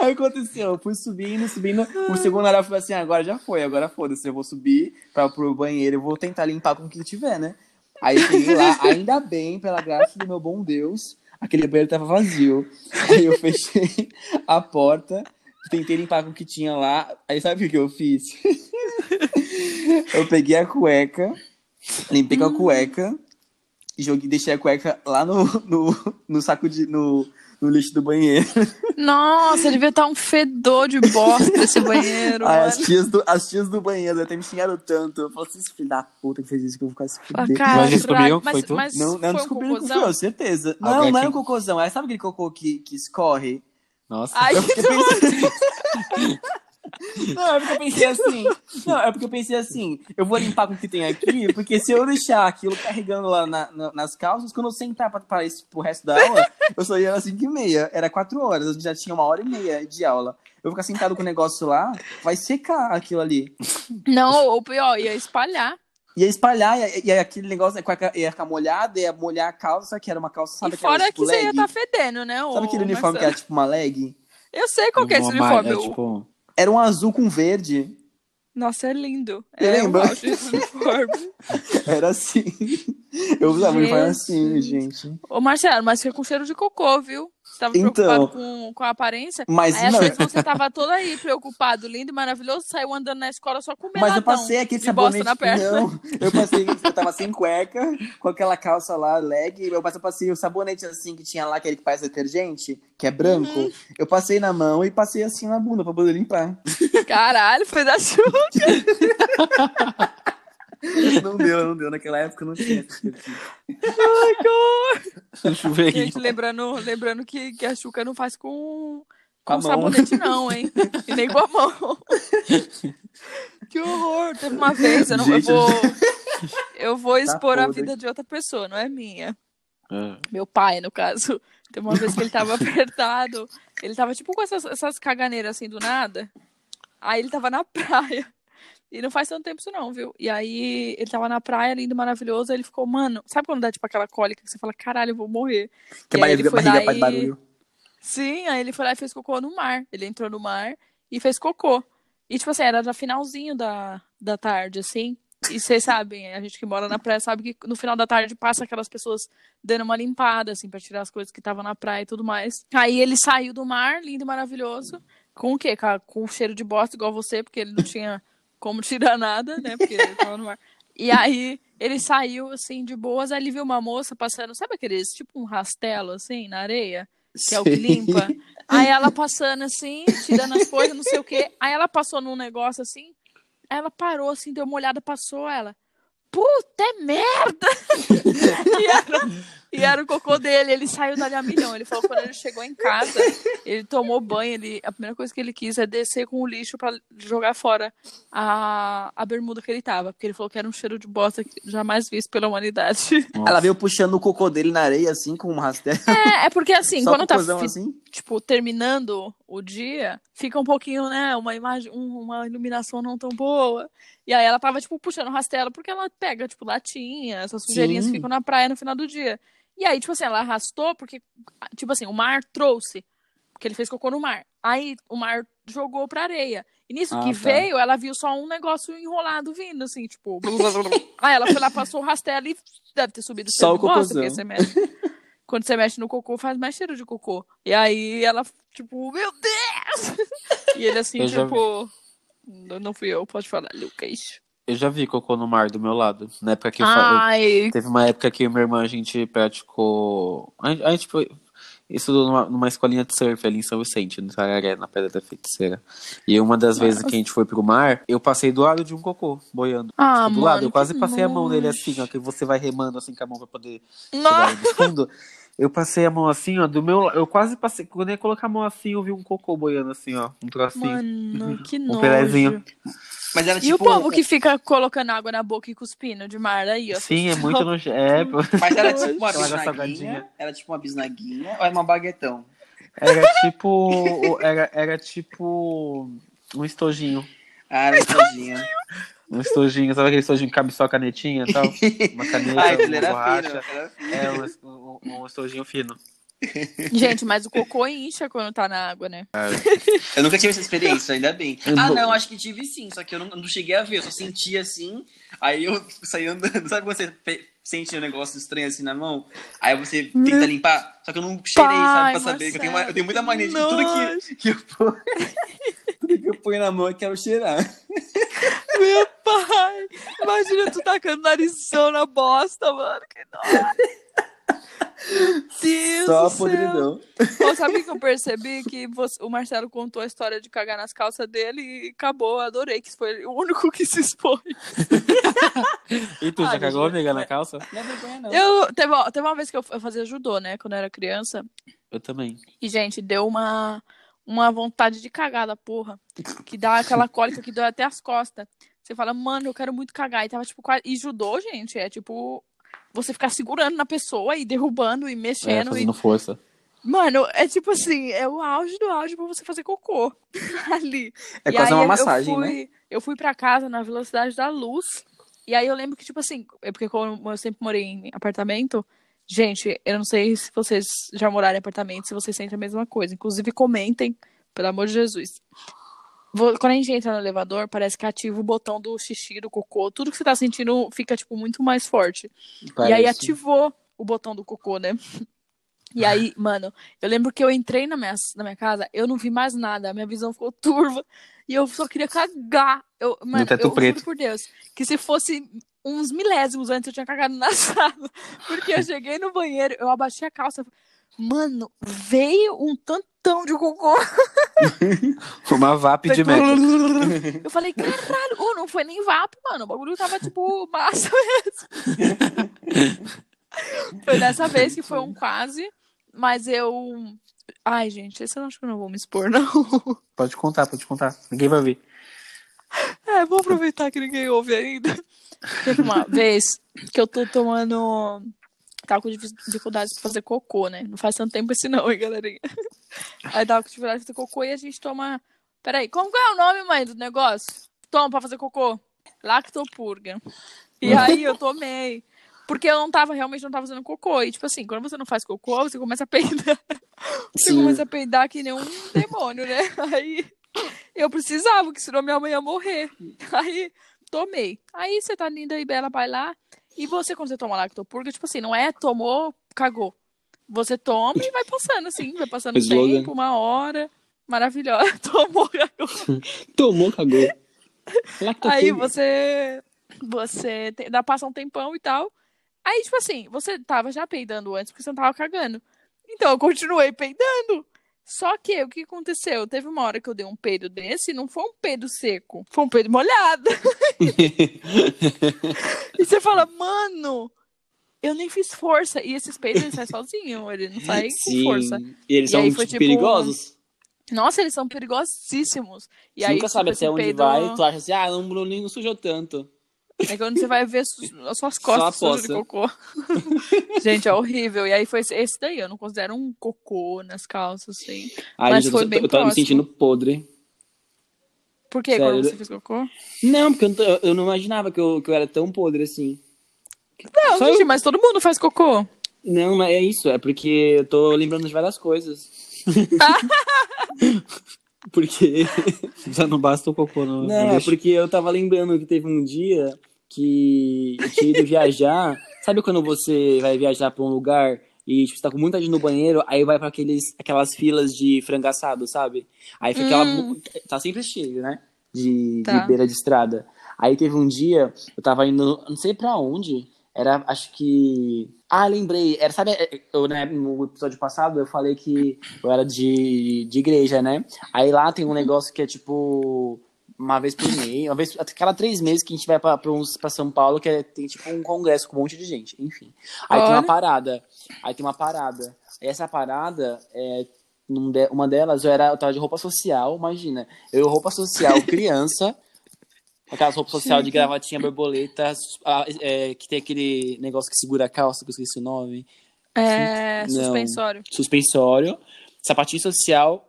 Speaker 4: Aí aconteceu, eu fui subindo, subindo. O segundo andar falei assim: agora já foi, agora foda-se, eu vou subir pra, pro banheiro, eu vou tentar limpar com o que tiver, né? Aí eu cheguei lá, ainda bem, pela graça do meu bom Deus, aquele banheiro tava vazio. (laughs) Aí eu fechei a porta, tentei limpar com o que tinha lá. Aí sabe o que eu fiz? (laughs) eu peguei a cueca, limpei com a cueca, joguei, deixei a cueca lá no, no, no saco de. No, no lixo do banheiro.
Speaker 3: Nossa, devia estar um fedor de bosta esse banheiro,
Speaker 4: Ai,
Speaker 3: mano.
Speaker 4: as, tias do, as tias do banheiro até me xingaram tanto. Eu falei assim, esse filho da puta que fez isso que eu vou ficar se
Speaker 3: Ah,
Speaker 4: fuder.
Speaker 3: cara,
Speaker 2: Mas descobriu?
Speaker 3: mas,
Speaker 2: Foi tu?
Speaker 3: mas
Speaker 4: Não, não
Speaker 3: foi um
Speaker 4: que foi eu, certeza.
Speaker 2: Agora
Speaker 4: Não, não era um cocôzão. É, sabe aquele cocô que, que escorre?
Speaker 2: Nossa.
Speaker 3: Ai,
Speaker 4: Eu (laughs) pensando... (laughs) Não, é porque eu pensei (laughs) assim. Não, é porque eu pensei assim. Eu vou limpar com o que tem aqui, porque se eu deixar aquilo carregando lá na- na- nas calças, quando eu sentar pra, pra isso, pro resto da aula, eu só ia às 5 e meia. Era 4 horas, a gente já tinha uma hora e meia de aula. Eu vou ficar sentado com o negócio lá, vai secar aquilo ali.
Speaker 3: Não, ou pior, ia espalhar.
Speaker 4: Ia espalhar, e, e aquele negócio ia, ia ficar molhado, ia molhar a calça, que era uma calça, sabe
Speaker 3: e
Speaker 4: aquela,
Speaker 3: fora
Speaker 4: tipo,
Speaker 3: que você ia estar fedendo, né?
Speaker 4: Sabe aquele uniforme que
Speaker 3: Marcelo?
Speaker 4: era tipo uma leg?
Speaker 3: Eu sei qual que é esse
Speaker 2: malha,
Speaker 3: uniforme. o-
Speaker 2: tipo,
Speaker 4: Era um azul com verde.
Speaker 3: Nossa, é lindo. É
Speaker 4: lembra?
Speaker 3: uniforme. (laughs)
Speaker 4: Era assim. Eu usava um assim, gente.
Speaker 3: Ô, Marcelo, mas fica com cheiro de cocô, viu? Você tava
Speaker 4: Então.
Speaker 3: preocupado com, com a aparência.
Speaker 4: Mas
Speaker 3: Aí
Speaker 4: não,
Speaker 3: achou que você tava todo aí preocupado, lindo e maravilhoso, saiu andando na escola só com
Speaker 4: mas eu passei aquele sabonete.
Speaker 3: na perna.
Speaker 4: Não, eu passei, eu tava sem cueca, com aquela calça lá, leg. Eu passei, eu passei o sabonete assim que tinha lá, aquele que parece detergente, que é branco.
Speaker 3: Uhum.
Speaker 4: Eu passei na mão e passei assim na bunda pra poder limpar.
Speaker 3: Caralho, foi da chuva. (laughs) (laughs)
Speaker 4: Não deu, não deu. Naquela época não tinha esse tipo.
Speaker 2: chuveirinho.
Speaker 3: Gente, lembrando, lembrando que, que a Xuca não faz com,
Speaker 4: Com
Speaker 3: sabonete, não, hein? E nem com a mão. que horror. Teve uma vez, eu, não, eu
Speaker 4: Gente,
Speaker 3: vou. Eu vou expor a vida de outra pessoa, não é minha.
Speaker 2: Ah,
Speaker 3: Meu pai, no caso. Teve uma vez que ele tava (laughs) apertado. Ele tava tipo com essas, essas caganeiras assim do nada. Aí ele tava na praia. E não faz tanto tempo isso não, viu? E aí ele tava na praia, lindo, maravilhoso, aí ele ficou, mano, sabe quando dá tipo aquela cólica que você fala, caralho, eu vou morrer?
Speaker 4: Que
Speaker 3: E
Speaker 4: barriga,
Speaker 3: foi
Speaker 4: barriga
Speaker 3: lá
Speaker 4: faz barulho.
Speaker 3: Sim, aí ele foi lá e fez cocô no mar. Ele entrou no mar e fez cocô. E, tipo assim, era já finalzinho da, da tarde, assim. E vocês sabem, a gente que mora na praia sabe que no final da tarde passa aquelas pessoas dando uma limpada, assim, pra tirar as coisas que estavam na praia e tudo mais. Aí ele saiu do mar, lindo e maravilhoso. Com o quê? Com o cheiro de bosta, igual você, porque ele não tinha como tirar nada, né? Porque ele tava no mar. E aí ele saiu, assim, de boas. Aí ele viu uma moça passando, sabe aqueles, tipo um rastelo, assim, na areia? que é o que
Speaker 4: Sim.
Speaker 3: limpa. (laughs) Aí ela passando assim, tirando as coisas, não sei o quê. Aí ela passou num negócio assim, aí ela parou assim, deu uma olhada, passou ela. Puta é merda! (laughs) e, era, e era o cocô dele, ele saiu dali a milhão. Ele falou que quando ele chegou em casa, ele tomou banho, ele, a primeira coisa que ele quis é descer com o lixo pra jogar fora a, a bermuda que ele tava. Porque ele falou que era um cheiro de bosta que jamais visto pela humanidade.
Speaker 4: Ela veio puxando o cocô dele na areia, assim, com um rastelo.
Speaker 3: É, é porque assim,
Speaker 4: Só
Speaker 3: quando tá
Speaker 4: assim.
Speaker 3: tipo, terminando o dia, fica um pouquinho, né, uma imagem, um- uma iluminação não tão boa. E aí ela tava, tipo, puxando rastelo, porque ela pega, tipo, latinha, essas sujeirinhas
Speaker 4: Sim.
Speaker 3: que ficam na praia no final do dia. E aí, tipo assim, ela arrastou, porque, tipo assim, o mar trouxe, porque ele fez cocô no mar. Aí o mar jogou pra areia. E nisso
Speaker 4: Ah,
Speaker 3: que
Speaker 4: tá.
Speaker 3: veio, ela viu só um negócio enrolado vindo, assim, tipo. (laughs) aí ela foi lá, passou o rastelo e deve ter subido
Speaker 4: Só o cocôzão.
Speaker 3: você mexe. Quando você mexe no cocô, faz mais cheiro de cocô. E aí ela, tipo, meu Deus! (laughs) E ele assim,
Speaker 2: Eu
Speaker 3: tipo. Não não fui eu, pode falar, Lucas.
Speaker 2: Eu já vi cocô no mar do meu lado. Na época que eu, Teve uma época que minha irmã a gente praticou. A gente, a gente foi- estudou numa, numa escolinha de surf ali em São Vicente, no Tararé, na Pedra da Feiticeira. E uma das vezes que a gente foi pro mar, eu passei do lado de um cocô, boiando.
Speaker 3: ah,
Speaker 2: Tipo, do
Speaker 3: mano,
Speaker 2: lado, eu quase passei a mão nele
Speaker 3: nojo.
Speaker 2: assim, ó, que você vai remando assim com a mão pra poder chegar
Speaker 3: Nossa,
Speaker 2: no fundo. (laughs) Eu passei a mão assim, ó, do meu Eu quase passei. Quando eu ia colocar a mão assim, eu vi um cocô boiando assim, ó. Um trocinho.
Speaker 3: mano, (laughs) que
Speaker 2: Um
Speaker 3: nojo.
Speaker 2: pelezinho.
Speaker 4: Mas era
Speaker 3: E
Speaker 4: tipo.
Speaker 3: o povo que fica colocando água na boca e cuspindo de mar aí, ó.
Speaker 2: Sim, é muito nojento. É, (laughs) pô.
Speaker 4: Mas era tipo uma bisnaguinha.
Speaker 2: salgadinha.
Speaker 4: Era tipo uma bisnaguinha ou era uma baguetão?
Speaker 2: Era tipo. Era, era tipo. Um estojinho.
Speaker 4: Ah, era estojinha.
Speaker 2: Um estojinho, sabe aquele estojinho que cabe só a canetinha e tal? (laughs) Uma caneta,
Speaker 4: então
Speaker 2: uma borracha.
Speaker 4: fino.
Speaker 2: É, um, um, um estojinho fino.
Speaker 3: Gente, mas o cocô incha quando tá na água, né?
Speaker 4: Eu nunca tive essa experiência, ainda bem. Ah, não, acho que tive sim, só que eu não, não cheguei a ver, eu só senti assim, aí eu saí andando. (laughs) Sabe quando você sente um negócio estranho assim na mão? Aí você tenta limpar, só que eu não cheirei, sabe, pra saber. que Eu tenho, uma- eu tenho muita mania de tudo que, que eu ponho. (laughs) tudo (laughs) que eu ponho na mão eu quero cheirar.
Speaker 3: Meu pai! Imagina tu tacando narizão na bosta, mano. Que (laughs) Deus
Speaker 4: Só
Speaker 3: do
Speaker 4: a
Speaker 3: céu.
Speaker 4: podridão.
Speaker 3: Pô, sabe que eu percebi que você- o Marcelo contou a história de cagar nas calças dele e acabou. Adorei que foi o único que se expôs. (laughs)
Speaker 2: E tu,
Speaker 3: Ah,
Speaker 2: já cagou, amiga, na calça?
Speaker 4: Não é vergonha, não.
Speaker 3: Eu, teve, teve uma vez que eu, eu fazia judô, né? Quando eu era criança.
Speaker 2: Eu também.
Speaker 3: E, gente, deu uma, uma vontade de cagar da porra. Que dá aquela (laughs) cólica que dói até as costas. Você fala, mano, eu quero muito cagar. E tava, tipo, quase... E judô, gente, é tipo... Você ficar segurando na pessoa e derrubando e
Speaker 2: É,
Speaker 3: mexendo. e...
Speaker 2: fazendo força.
Speaker 3: Mano, é tipo assim, é o auge do auge pra você fazer cocô. (laughs) Ali.
Speaker 4: É
Speaker 3: E
Speaker 4: quase uma massagem,
Speaker 3: eu
Speaker 4: né?
Speaker 3: fui, Eu fui pra casa na velocidade da luz. E aí eu lembro que, tipo assim, é porque como eu sempre morei em apartamento, gente, eu não sei se vocês já moraram em apartamento, se vocês sentem a mesma coisa. Inclusive, comentem, pelo amor de Jesus. Quando a gente entra no elevador, parece que ativa o botão do xixi, do cocô. Tudo que você tá sentindo fica, tipo, muito mais forte. E aí
Speaker 2: Parece.
Speaker 3: ativou o botão do cocô, né? E aí, mano, eu lembro que eu entrei na minha, na minha casa, eu não vi mais nada, a minha visão ficou turva e eu só queria cagar. Eu, mano,
Speaker 2: teto
Speaker 3: eu
Speaker 2: preto.
Speaker 3: juro por Deus, que se fosse uns milésimos antes eu tinha cagado na (laughs) sala. Porque eu cheguei no banheiro, eu abaixei a calça. Mano, veio um tantão de cocô. (laughs)
Speaker 2: Uma VAP de metro. (laughs)
Speaker 3: Eu falei, caralho, oh, não foi nem vapo, mano. O bagulho tava tipo massa mesmo. foi dessa vez que foi um quase, mas eu. Ai, gente, esse eu acho que eu não vou me expor, (laughs) não.
Speaker 2: Pode contar, pode contar. Ninguém vai ver.
Speaker 3: É, vou aproveitar que ninguém ouve ainda. Teve uma vez que eu tô tomando. Tava com dificuldade de fazer cocô, né? Não faz tanto tempo assim, não, hein, galerinha? Aí tava com dificuldade de fazer cocô e a gente toma. Peraí, como que é o nome, mãe, do negócio? toma pra fazer cocô. Lactopurga. E aí eu tomei. Porque eu não tava, realmente não tava fazendo cocô. E tipo assim, quando você não faz cocô, você começa a peidar. (laughs) Você
Speaker 4: Sim.
Speaker 3: começa a peidar que nem um demônio, né? (laughs) Aí eu precisava, que senão minha mãe ia morrer. Aí tomei. Aí você tá linda e bela, vai lá. E você, quando você toma lactopurga, tipo assim, não é tomou, cagou. Você toma e vai passando, assim, vai passando o
Speaker 4: Slogan.
Speaker 3: tempo, uma hora. Maravilhosa. (laughs) Tomou, cagou.
Speaker 4: Tomou, cagou.
Speaker 3: Aí você. Você te- dá, passa um tempão e tal. Aí, tipo assim, você tava já peidando antes porque você não tava cagando. Então eu continuei peidando. Só que o que aconteceu? Teve uma hora que eu dei um peido desse, não foi um peido seco, foi um peido molhado. (laughs) E você fala, mano, eu nem fiz força. E esses peidos ele sai sozinho, ele não sai
Speaker 4: Sim.
Speaker 3: com força.
Speaker 4: E eles
Speaker 3: E
Speaker 4: são
Speaker 3: aí foi,
Speaker 4: tipo,
Speaker 3: tipo,
Speaker 4: perigosos.
Speaker 3: Nossa, eles são perigosíssimos. E
Speaker 4: Você
Speaker 3: aí,
Speaker 4: nunca
Speaker 3: tipo,
Speaker 4: sabe até onde
Speaker 3: peido-
Speaker 4: vai, tu acha assim, ah, não, não, nem não sujou tanto.
Speaker 3: É quando você vai ver as suas costas sujas de cocô. (laughs) Gente, é horrível. E aí foi esse- daí. Eu não considero um cocô nas calças, assim.
Speaker 4: Ai,
Speaker 3: Mas
Speaker 4: gente,
Speaker 3: foi
Speaker 4: eu,
Speaker 3: bem
Speaker 4: eu tava me
Speaker 3: próximo.
Speaker 4: sentindo podre.
Speaker 3: Por quê?
Speaker 4: Sério,
Speaker 3: Quando você fez cocô?
Speaker 4: Não, porque eu não, eu não imaginava que eu, que eu era tão podre assim.
Speaker 3: Não,
Speaker 4: Só
Speaker 3: gente,
Speaker 4: eu-
Speaker 3: mas todo mundo faz cocô.
Speaker 4: Não, mas é isso, é porque eu tô lembrando de várias coisas. (laughs) (laughs) porque.
Speaker 2: Já não basta o cocô no, no
Speaker 4: Não, é porque eu tava lembrando que teve um dia que eu tinha ido viajar. (laughs) Sabe quando você vai viajar pra um lugar e tipo, você tá com muita gente no banheiro, aí vai pra aqueles, aquelas filas de frango assado, sabe? Aí fica aquela.
Speaker 3: Hum.
Speaker 4: Tá sempre cheio, né? De,
Speaker 3: Tá.
Speaker 4: de beira de estrada. Aí teve um dia, eu tava indo, não sei pra onde, era, acho que. Ah, lembrei. Era, sabe, eu, né, no episódio passado eu falei que eu era de, de igreja, né? Aí lá tem um negócio que é tipo. Uma vez por mês, uma vez, a cada três meses que a gente vai pra, pra, uns, pra São Paulo, que é- tem tipo um congresso com um monte de gente, enfim. Aí tem
Speaker 3: Olha.
Speaker 4: uma parada. Aí tem uma parada. Essa parada, é, uma delas, eu, era, eu tava de roupa social, imagina. Eu, roupa social, (laughs) criança, aquelas roupas social de gravatinha borboleta, é, que tem aquele negócio que segura a calça, que eu esqueci o nome.
Speaker 3: É.
Speaker 4: Não.
Speaker 3: Suspensório.
Speaker 4: Suspensório, sapatinho social,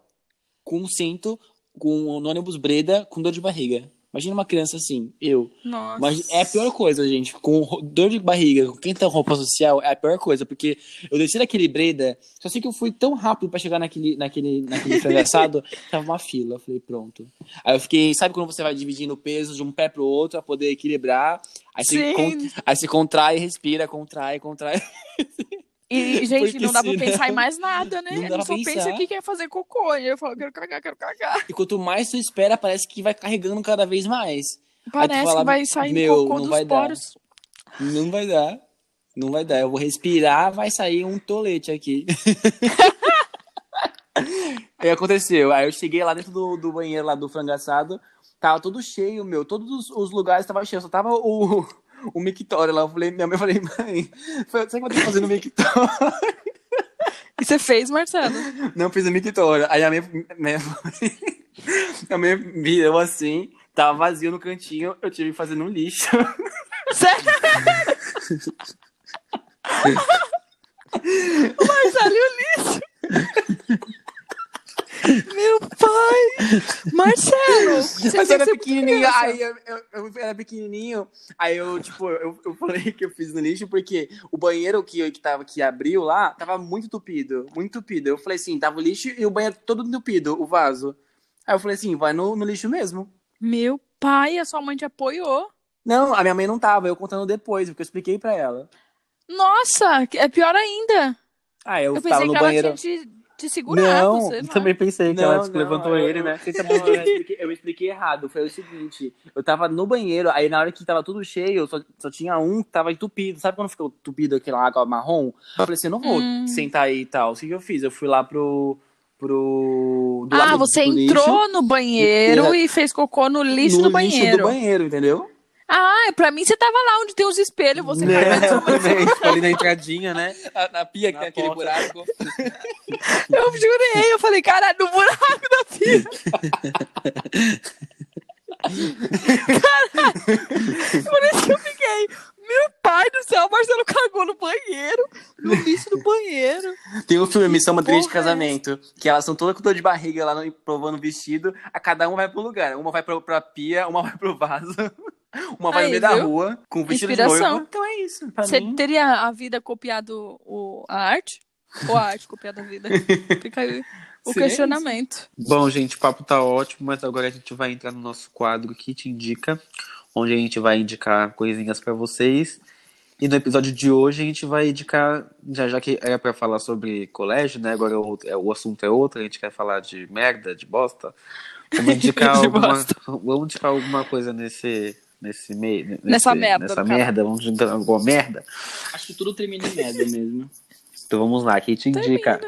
Speaker 4: com um cinto, com no ônibus Breda, com dor de barriga. Imagina uma criança assim, eu.
Speaker 3: Nossa.
Speaker 4: Mas é a pior coisa, gente. Com dor de barriga, com quem tá com roupa social, é a pior coisa. Porque eu desci daquele Breda, só sei que eu fui tão rápido pra chegar naquele, naquele, naquele (laughs) frangaçado, tava uma fila. Eu falei, pronto. Aí eu fiquei, sabe quando você vai dividindo o peso de um pé pro outro pra poder equilibrar? Aí você, con- aí você contrai, respira, contrai, contrai. (laughs)
Speaker 3: E, (laughs) gente, não dá pra
Speaker 4: senão-
Speaker 3: pensar em mais nada, né?
Speaker 4: Não
Speaker 3: só pensa
Speaker 4: pensar.
Speaker 3: que quer fazer cocô. E eu falo, quero cagar, quero cagar.
Speaker 4: E quanto mais tu espera, parece que vai carregando cada vez mais.
Speaker 3: Parece
Speaker 4: fala,
Speaker 3: que vai sair
Speaker 4: "Meu,
Speaker 3: cocô
Speaker 4: não
Speaker 3: dos
Speaker 4: vai dar."
Speaker 3: poros.
Speaker 4: Não vai dar. Não vai dar. Eu vou respirar, vai sair um tolete aqui. (laughs) Aí aconteceu. Aí eu cheguei lá dentro do, do banheiro lá do frangaçado. Tava tudo cheio, meu. Todos os, os lugares estavam cheios. Só tava o, (laughs) o mictório lá. Eu falei, minha mãe eu falei, mãe, sabe o que eu tô fazendo no mictório?
Speaker 3: E você fez, Marcelo?
Speaker 4: Não fiz o mictório. Aí a minha, minha, (laughs) a minha virou assim. Tava vazio no cantinho. Eu tive que fazer no lixo.
Speaker 3: Sério? o (laughs) Marcelo e o lixo. Meu pai! Marcelo! Você
Speaker 4: Mas eu era pequenininho,
Speaker 3: criança.
Speaker 4: aí eu, eu, eu era pequenininho, aí eu, tipo, eu, eu falei que eu fiz no lixo porque o banheiro que, que, tava, que abriu lá tava muito entupido, muito entupido. Eu falei assim, tava o lixo e o banheiro todo entupido, o vaso. Aí eu falei assim, vai no, no lixo mesmo.
Speaker 3: Meu pai, a sua mãe te apoiou.
Speaker 4: Não, a minha mãe não tava, eu contando depois, porque eu expliquei pra ela.
Speaker 3: Nossa, é pior ainda.
Speaker 4: Ah, eu,
Speaker 3: Eu pensei que ela
Speaker 4: banheiro.
Speaker 3: tinha te, te segurado.
Speaker 4: Não,
Speaker 3: sei lá.
Speaker 2: Também pensei que
Speaker 4: Não,
Speaker 2: ela tipo,
Speaker 4: não,
Speaker 2: levantou
Speaker 4: eu-
Speaker 2: ele,
Speaker 4: eu-
Speaker 2: né?
Speaker 4: Não, eu, expliquei, eu expliquei errado. Foi o seguinte: eu tava no banheiro, aí na hora que tava tudo cheio, só, só tinha um que tava entupido. Sabe quando ficou entupido aquela água marrom? Eu falei assim: eu não vou
Speaker 3: Hum.
Speaker 4: sentar aí e tal. O que eu fiz? Eu fui lá pro. pro do
Speaker 3: Ah,
Speaker 4: lado
Speaker 3: você
Speaker 4: do lixo,
Speaker 3: entrou no banheiro
Speaker 4: Era-
Speaker 3: e fez cocô no lixo
Speaker 4: no
Speaker 3: do banheiro.
Speaker 4: lixo do banheiro, entendeu?
Speaker 3: Ah, pra mim você tava lá onde tem os espelhos, você
Speaker 2: Né? tipo, ali na entradinha, né?
Speaker 4: Na, na pia
Speaker 2: Na
Speaker 4: que tem aquele
Speaker 2: porta.
Speaker 4: buraco. (laughs)
Speaker 3: Eu jurei, eu falei, caralho, no buraco da pia. (laughs) Caralho, por isso que eu fiquei. Meu pai do céu, o Marcelo cagou no banheiro, no lixo do banheiro.
Speaker 4: Tem um filme Missão Madrinha de
Speaker 3: é
Speaker 4: Casamento, que elas são todas com dor de barriga lá provando vestido, a cada uma vai pro lugar. Uma vai pra, pra pia, uma vai pro vaso, uma vai
Speaker 3: Aí,
Speaker 4: no meio da
Speaker 3: viu?
Speaker 4: rua, com vestido de
Speaker 3: Inspiração.
Speaker 4: noivo. Então é isso, pra
Speaker 3: Você
Speaker 4: mim.
Speaker 3: teria a vida copiado o, a arte? Ou a arte copiada a vida? (laughs) Fica aí o
Speaker 4: Seria
Speaker 3: questionamento.
Speaker 2: Bom, gente, o papo tá ótimo, mas agora a gente vai entrar no nosso quadro que te indica, onde a gente vai indicar coisinhas pra vocês. E no episódio de hoje a gente vai indicar, já, já que era pra falar sobre colégio, né? Agora o, é, o assunto é outro, a gente quer falar de merda, de bosta. Vamos (laughs) indicar
Speaker 3: De
Speaker 2: alguma,
Speaker 3: bosta.
Speaker 2: vamos indicar alguma coisa nesse nesse meio, nesse-
Speaker 3: Nessa merda
Speaker 2: nessa merda, vamos indicar alguma merda.
Speaker 4: Acho que tudo termina em merda mesmo. (laughs)
Speaker 2: Então vamos lá, quem te indica?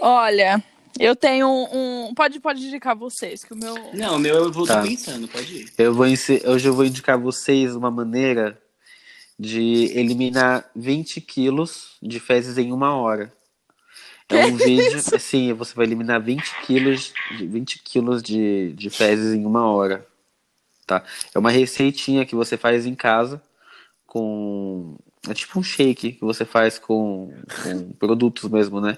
Speaker 3: Olha, eu tenho um. Pode, pode indicar vocês, que o meu.
Speaker 4: Não, o meu eu vou
Speaker 2: Tá.
Speaker 4: pensando, pode ir.
Speaker 2: Eu vou hoje eu vou indicar a vocês uma maneira de eliminar 20 quilos de fezes em uma hora. É um (laughs) vídeo, assim, você vai eliminar 20 quilos, de, 20 quilos de, de fezes em uma hora. Tá? É uma receitinha que você faz em casa com. É tipo um shake que você faz com, com produtos mesmo, né?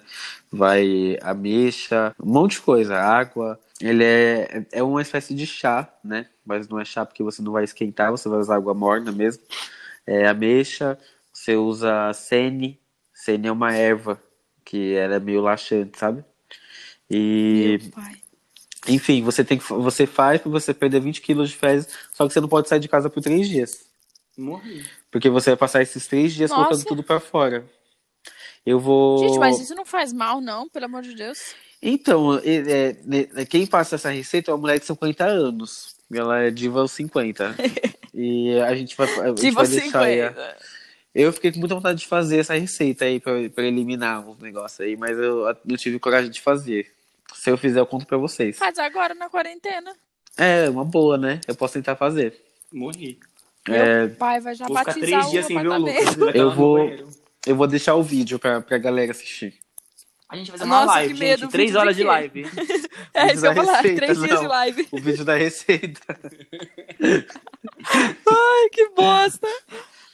Speaker 2: Vai ameixa, um monte de coisa, água. Ele é, é uma espécie de chá, né? Mas não é chá porque você não vai esquentar, você vai usar água morna mesmo. É ameixa, você usa sene. Sene é uma erva que ela é meio laxante, sabe? E enfim, você tem que você faz para você perder 20 quilos de fezes, só que você não pode sair de casa por três dias.
Speaker 4: Morri.
Speaker 2: Porque você vai passar esses três dias
Speaker 3: Nossa.
Speaker 2: colocando tudo pra fora. Eu vou.
Speaker 3: Gente, mas isso não faz mal, não, pelo amor de Deus.
Speaker 2: Então, é- é- quem passa essa receita é uma mulher de 50 anos. Ela é diva aos 50. (laughs) e a gente vai, a gente
Speaker 3: Tipo
Speaker 2: vai deixar aí. a-
Speaker 3: 50.
Speaker 2: Eu fiquei com muita vontade de fazer essa receita aí pra, pra eliminar os negócios aí, mas eu não tive coragem de fazer. Se eu fizer, eu conto pra vocês.
Speaker 3: Faz agora na quarentena.
Speaker 2: É, uma boa, né? Eu posso tentar fazer.
Speaker 4: Morri.
Speaker 2: É,
Speaker 3: Meu pai vai já
Speaker 4: Vou ficar
Speaker 3: batizar
Speaker 4: três
Speaker 3: o
Speaker 4: dias sem ver o. Lucas. (laughs)
Speaker 2: Eu vou- eu vou deixar o vídeo pra, pra galera assistir.
Speaker 4: A gente vai fazer uma
Speaker 3: Nossa,
Speaker 4: live,
Speaker 3: que medo,
Speaker 4: gente. Três
Speaker 3: de
Speaker 4: horas de
Speaker 3: quê?
Speaker 4: live. (laughs)
Speaker 3: É isso eu ia falar.
Speaker 2: Receita,
Speaker 3: Três dias
Speaker 2: não.
Speaker 3: de live.
Speaker 2: O vídeo da receita. (laughs)
Speaker 3: Ai, que bosta.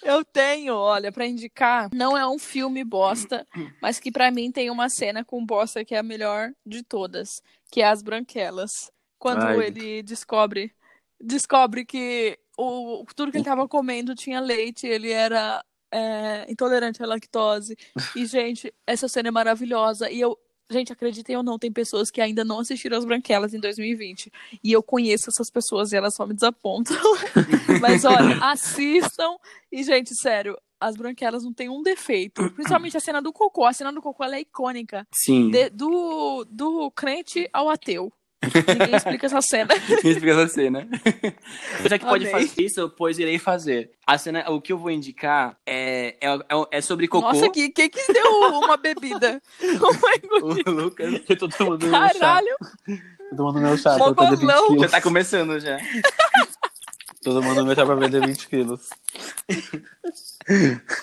Speaker 3: Eu tenho, olha, pra indicar, não é um filme bosta, mas que pra mim tem uma cena com bosta que é a melhor de todas, que é As Branquelas. Quando
Speaker 2: Ai.
Speaker 3: ele descobre descobre que o, tudo que ele tava comendo tinha leite, ele era é, intolerante à lactose. E, gente, essa cena é maravilhosa. E eu, gente, acreditem ou não, tem pessoas que ainda não assistiram As Branquelas em 2020. E eu conheço essas pessoas e elas só me desapontam. (laughs) Mas olha, assistam. E, gente, sério, as branquelas não tem um defeito. Principalmente a cena do cocô. A cena do cocô ela é icônica.
Speaker 4: Sim.
Speaker 3: De- do, do crente ao ateu. Ninguém explica essa cena. (laughs)
Speaker 4: Me explica essa cena. (laughs) Já que pode
Speaker 3: Amei.
Speaker 4: fazer isso, pois irei fazer. A cena, o que eu vou indicar é, é, é, é sobre cocô.
Speaker 3: Nossa, que, que que deu uma bebida? Como é que-
Speaker 4: O Lucas
Speaker 2: Eu tô tomando meu chá.
Speaker 3: Caralho,
Speaker 2: Tô tomando meu chá pra
Speaker 3: Mó
Speaker 2: perder 20
Speaker 3: bolão.
Speaker 2: quilos.
Speaker 4: já tá começando já. (laughs)
Speaker 2: Tô tomando meu chá pra perder 20 quilos.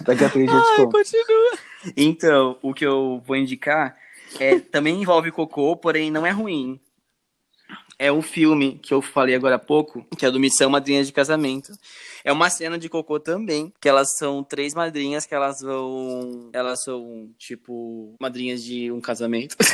Speaker 2: Daqui a três dias eu te
Speaker 3: ai,
Speaker 2: conto.
Speaker 3: continua.
Speaker 4: Então, o que eu vou indicar é também envolve cocô, porém não é ruim. É um filme que eu falei agora há pouco, que é do Missão Madrinhas de Casamento. É uma cena de cocô também, que elas são três madrinhas que elas vão. Elas são, tipo, madrinhas de um casamento. (laughs)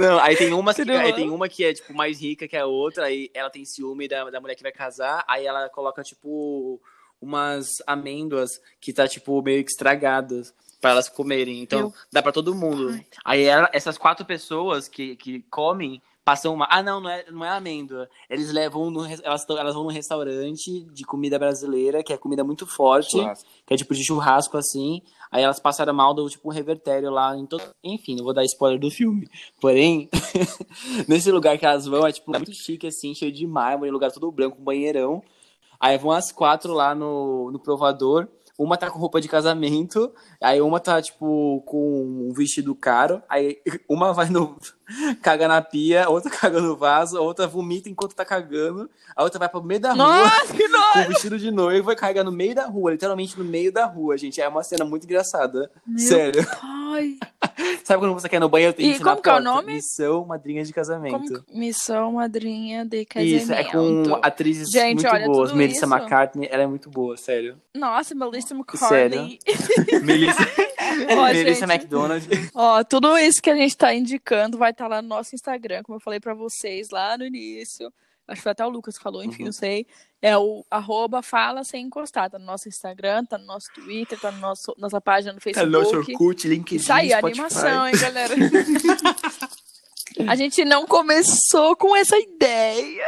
Speaker 4: Não, aí tem uma que, aí tem uma que é, tipo, mais rica que a outra, aí ela tem ciúme da, da mulher que vai casar, aí ela coloca, tipo, umas amêndoas que tá, tipo, meio que estragadas pra elas comerem. Então,
Speaker 3: Eu-
Speaker 4: dá pra todo mundo.
Speaker 3: Ai.
Speaker 4: Aí ela- essas quatro pessoas que, que comem passam uma. Ah, não, não é, não é amêndoa. Eles levam no, elas, tão- elas vão num restaurante de comida brasileira, que é comida muito forte,
Speaker 2: Churrasco.
Speaker 4: que é tipo de churrasco assim. Aí elas passaram mal do tipo um revertério lá em todo. Enfim, não vou dar spoiler do filme. Porém, (laughs) nesse lugar que elas vão é tipo muito chique, assim, cheio de mármore, lugar todo branco, um banheirão. Aí vão as quatro lá no, no provador. Uma tá com roupa de casamento, aí uma tá, tipo, com um vestido caro, aí (laughs) uma vai no. (laughs) caga na pia, outra (laughs) caga no vaso, a outra vomita enquanto tá cagando, a outra vai pro meio da rua
Speaker 3: Nossa, que
Speaker 4: com
Speaker 3: nojo!
Speaker 4: o vestido de noiva e carrega no meio da rua, literalmente no meio da rua, gente. É uma cena muito engraçada.
Speaker 3: Meu
Speaker 4: Sério.
Speaker 3: Ai,
Speaker 4: Sabe quando você quer no banheiro, tem
Speaker 3: E como que é o nome?
Speaker 4: Missão Madrinha de Casamento.
Speaker 3: Como Missão Madrinha de Casamento.
Speaker 4: Isso, é com atrizes
Speaker 3: Gente,
Speaker 4: muito
Speaker 3: olha,
Speaker 4: boas. Melissa
Speaker 3: isso-
Speaker 4: McCartney, ela é muito boa, sério.
Speaker 3: Nossa, Melissa
Speaker 4: Sério?
Speaker 3: McCartney. (laughs)
Speaker 4: Melissa, (laughs)
Speaker 3: Ó,
Speaker 4: Melissa. McDonald.
Speaker 3: Ó, tudo isso que a gente tá indicando vai estar lá no nosso Instagram, como eu falei pra vocês lá no início. Acho que foi até o Lucas que falou, enfim,
Speaker 4: Uhum.
Speaker 3: não sei. É o arroba fala sem encostar. Tá no nosso Instagram, tá no nosso Twitter, tá no nosso, nossa página no
Speaker 4: Tá no nosso
Speaker 3: Facebook.
Speaker 4: Orkut, LinkedIn,
Speaker 3: Isso aí,
Speaker 4: Spotify.
Speaker 3: animação, hein, galera? (laughs) a gente não começou com essa ideia,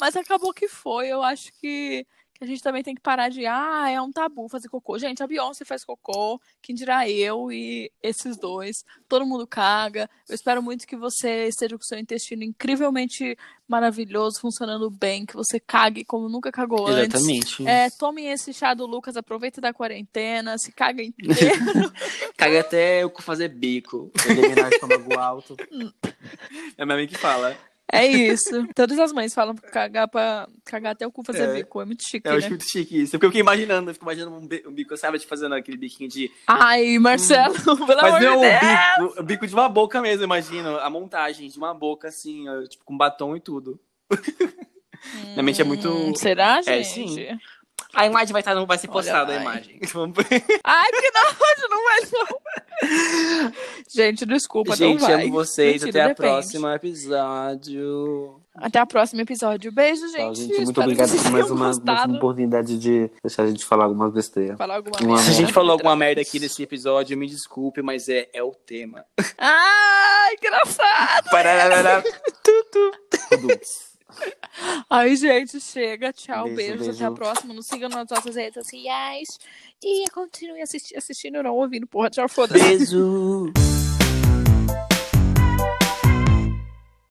Speaker 3: mas acabou que foi. Eu acho que, que a gente também tem que parar de, ah, é um tabu fazer cocô. Gente, a Beyoncé faz cocô, quem dirá eu e esses dois. Todo mundo caga. Eu espero muito que você esteja com seu intestino incrivelmente maravilhoso, funcionando bem, que você cague como nunca cagou antes.
Speaker 4: Exatamente.
Speaker 3: É, tomem esse chá do Lucas, aproveita da quarentena, se caga inteiro. (laughs)
Speaker 4: Caga até eu fazer bico.
Speaker 2: Eliminar estômago alto.
Speaker 4: É a minha mãe que fala.
Speaker 3: É isso. Todas as mães falam pra cagar, pra cagar até o cu fazer
Speaker 4: É.
Speaker 3: bico. É muito chique,
Speaker 4: Eu
Speaker 3: né?
Speaker 4: acho muito chique isso. Porque eu fiquei imaginando, eu fico imaginando um, bi- um bico, sabe, de fazendo aquele biquinho de.
Speaker 3: Ai, Marcelo, pelo
Speaker 4: Mas
Speaker 3: amor
Speaker 4: não
Speaker 3: de
Speaker 4: o
Speaker 3: Deus.
Speaker 4: bico, o bico de uma boca mesmo, imagino. A montagem de uma boca, assim, tipo, com batom e tudo. (laughs) Minha mente é muito.
Speaker 3: Hum, será, gente?
Speaker 4: É, sim. A imagem vai, estar, não vai ser postada, a imagem. (laughs)
Speaker 3: Ai, que nojo, não vai não. Gente, desculpa, não
Speaker 4: Gente,
Speaker 3: vai.
Speaker 4: amo vocês.
Speaker 3: Mentira,
Speaker 4: Até a
Speaker 3: depende.
Speaker 4: próxima episódio.
Speaker 3: Até o próximo episódio. Beijo, gente.
Speaker 2: Tchau, gente. Muito
Speaker 3: Espero
Speaker 2: obrigado por mais uma, mais uma oportunidade de deixar a gente falar algumas besteiras.
Speaker 3: Falar alguma
Speaker 2: Uma
Speaker 3: merda.
Speaker 4: Se a gente falou alguma merda aqui nesse episódio, me desculpe, mas é, é o tema.
Speaker 3: Ai, engraçado.
Speaker 4: Parararara. (laughs)
Speaker 2: Produtos. (laughs)
Speaker 3: Ai, gente, chega. Tchau,
Speaker 2: Beijo,
Speaker 3: beijos.
Speaker 2: beijo.
Speaker 3: Até a próxima. Nos sigam nas nossas redes sociais. E continue assisti- assistindo, não ouvindo, porra. Tchau, foda-se.
Speaker 4: Beijo. (laughs)